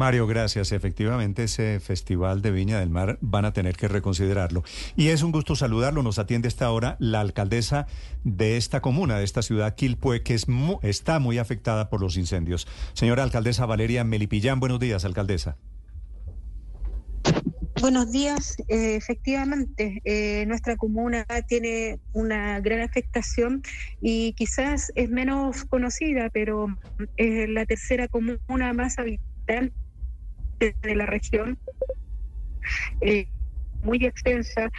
Mario, gracias. Efectivamente, ese Festival de Viña del Mar van a tener que reconsiderarlo. Y es un gusto saludarlo. Nos atiende esta hora la alcaldesa de esta comuna, de esta ciudad, Quilpue, que es está muy afectada por los incendios. Señora alcaldesa Valeria Melipillán, buenos días, alcaldesa. Buenos días. Eh, efectivamente, eh, nuestra comuna tiene una gran afectación y quizás es menos conocida, pero es la tercera comuna más habitante de la región. Eh, muy extensa,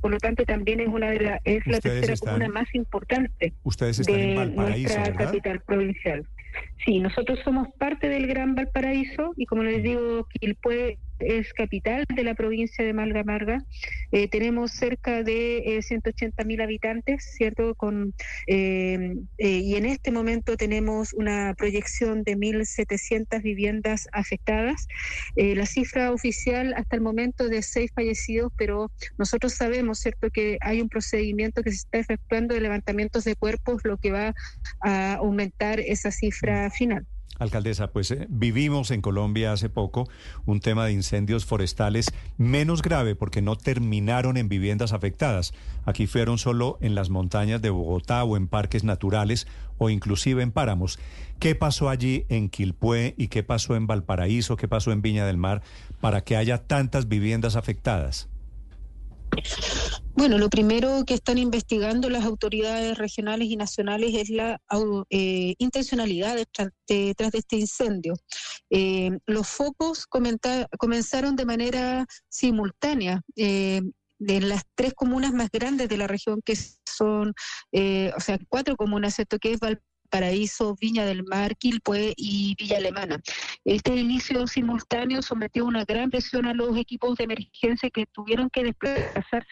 por lo tanto también es una de la, es la tercera comuna más importante ustedes están de en nuestra capital provincial. Sí, nosotros somos parte del Gran Valparaíso y como les digo, Quilpue es capital de la provincia de Malga Marga. Eh, tenemos cerca de 180 eh, mil habitantes, ¿cierto? Con, eh, y en este momento tenemos una proyección de 1.700 viviendas afectadas. la cifra oficial hasta el momento de seis fallecidos, pero nosotros sabemos, ¿cierto?, que hay un procedimiento que se está efectuando de levantamientos de cuerpos, lo que va a aumentar esa cifra final. Alcaldesa, pues eh, vivimos en Colombia hace poco un tema de incendios forestales menos grave porque no terminaron en viviendas afectadas. Aquí fueron solo en las montañas de Bogotá o en parques naturales o inclusive en páramos. ¿Qué pasó allí en Quilpué y qué pasó en Valparaíso, qué pasó en Viña del Mar para que haya tantas viviendas afectadas? Bueno, lo primero que están investigando las autoridades regionales y nacionales es la eh, intencionalidad detrás de, este incendio. Eh, los focos comenzaron de manera simultánea. Eh, de las tres comunas más grandes de la región, que son, o sea, cuatro comunas, ¿cierto? Que es Valparaíso, Viña del Mar, Quilpue y Villa Alemana. Este inicio simultáneo sometió una gran presión a los equipos de emergencia que tuvieron que desplazarse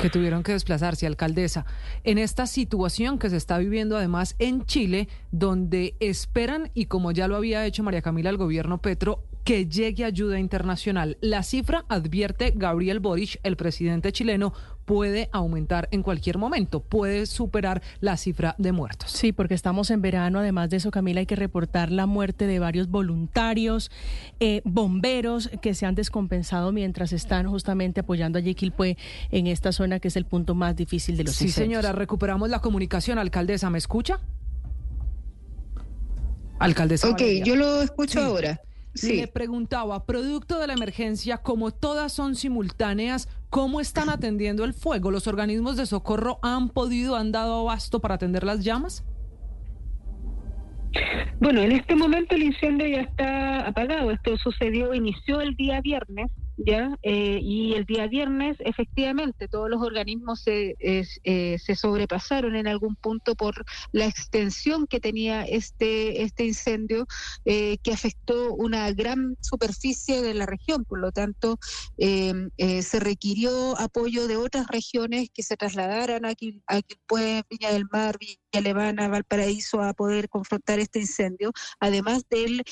que tuvieron que desplazarse, alcaldesa, en esta situación que se está viviendo además en Chile, donde esperan, y como ya lo había hecho María Camila el gobierno Petro, que llegue ayuda internacional. La cifra, advierte Gabriel Boric, el presidente chileno, puede aumentar en cualquier momento, puede superar la cifra de muertos. Sí, porque estamos en verano, además de eso, Camila, hay que reportar la muerte de varios voluntarios, eh, bomberos que se han descompensado mientras están justamente apoyando a Yequilpue en esta zona que es el punto más difícil de los Sí, señora, recuperamos la comunicación. Alcaldesa, ¿me escucha? Alcaldesa. Ok, yo lo escucho ahora. Sí. Le preguntaba, producto de la emergencia, como todas son simultáneas, ¿cómo están atendiendo el fuego? ¿Los organismos de socorro han podido, han dado abasto para atender las llamas? Bueno, en este momento el incendio ya está apagado. Esto sucedió, inició el día viernes ¿ya? Eh, y el día viernes, efectivamente, todos los organismos se, eh, se sobrepasaron en algún punto por la extensión que tenía este, este incendio, eh, que afectó una gran superficie de la región. Por lo tanto, se requirió apoyo de otras regiones que se trasladaran aquí, aquí pues, Viña del Mar, Villa Alemana, Valparaíso, a poder confrontar este incendio, además de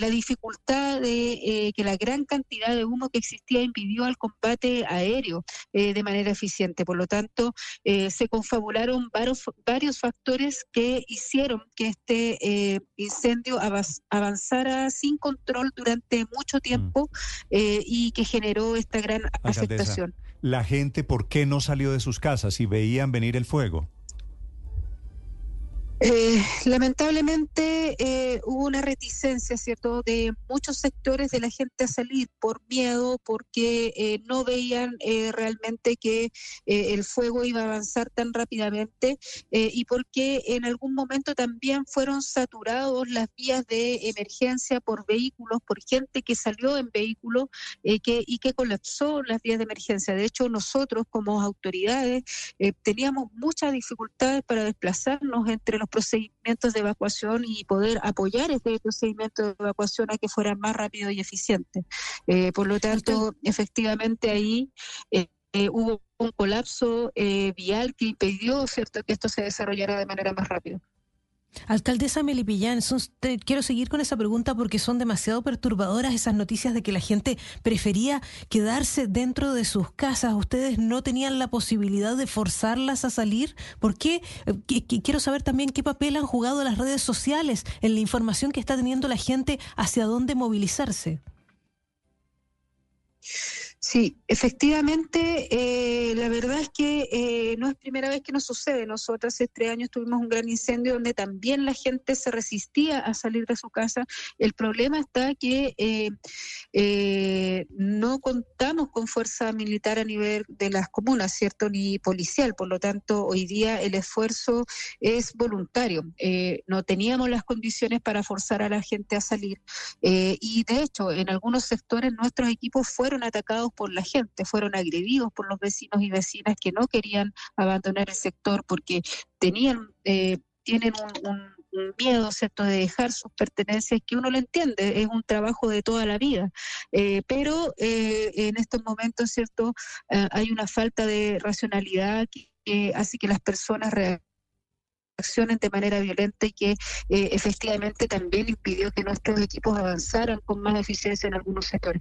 la dificultad de que la gran cantidad de humo que existía impidió al combate aéreo eh, de manera eficiente. Por lo tanto, eh, se confabularon varios, varios factores que hicieron que este eh, incendio avanzara sin control durante mucho tiempo mm. y que generó esta gran afectación. La gente, ¿por qué no salió de sus casas y veían venir el fuego? Eh, lamentablemente eh, hubo una reticencia, ¿cierto?, de muchos sectores de la gente a salir por miedo, porque eh, no veían realmente que el fuego iba a avanzar tan rápidamente y porque en algún momento también fueron saturados las vías de emergencia por vehículos, por gente que salió en vehículos y que colapsó las vías de emergencia. De hecho, nosotros como autoridades teníamos muchas dificultades para desplazarnos entre los procedimientos de evacuación y poder apoyar este procedimiento de evacuación a que fuera más rápido y eficiente. Eh, por lo tanto, efectivamente ahí eh, eh, hubo un colapso vial que impidió cierto que esto se desarrollara de manera más rápida. Alcaldesa Melipillán, quiero seguir con esa pregunta porque son demasiado perturbadoras esas noticias de que la gente prefería quedarse dentro de sus casas. ¿Ustedes no tenían la posibilidad de forzarlas a salir? ¿Por qué? Eh, quiero saber también qué papel han jugado las redes sociales en la información que está teniendo la gente hacia dónde movilizarse. Sí, efectivamente, eh, la verdad es que eh, no es primera vez que nos sucede. Nosotros hace tres años tuvimos un gran incendio donde también la gente se resistía a salir de su casa. El problema está que eh, no contamos con fuerza militar a nivel de las comunas, ¿cierto? Ni policial. Por lo tanto, hoy día el esfuerzo es voluntario. no teníamos las condiciones para forzar a la gente a salir. y de hecho, en algunos sectores nuestros equipos fueron atacados por la gente, fueron agredidos por los vecinos y vecinas que no querían abandonar el sector porque tenían, eh, tienen un, miedo, ¿cierto?, de dejar sus pertenencias, que uno lo entiende, es un trabajo de toda la vida. Eh, pero eh, en estos momentos, ¿cierto?, hay una falta de racionalidad que hace que las personas reaccionen de manera violenta y que efectivamente también impidió que nuestros equipos avanzaran con más eficiencia en algunos sectores.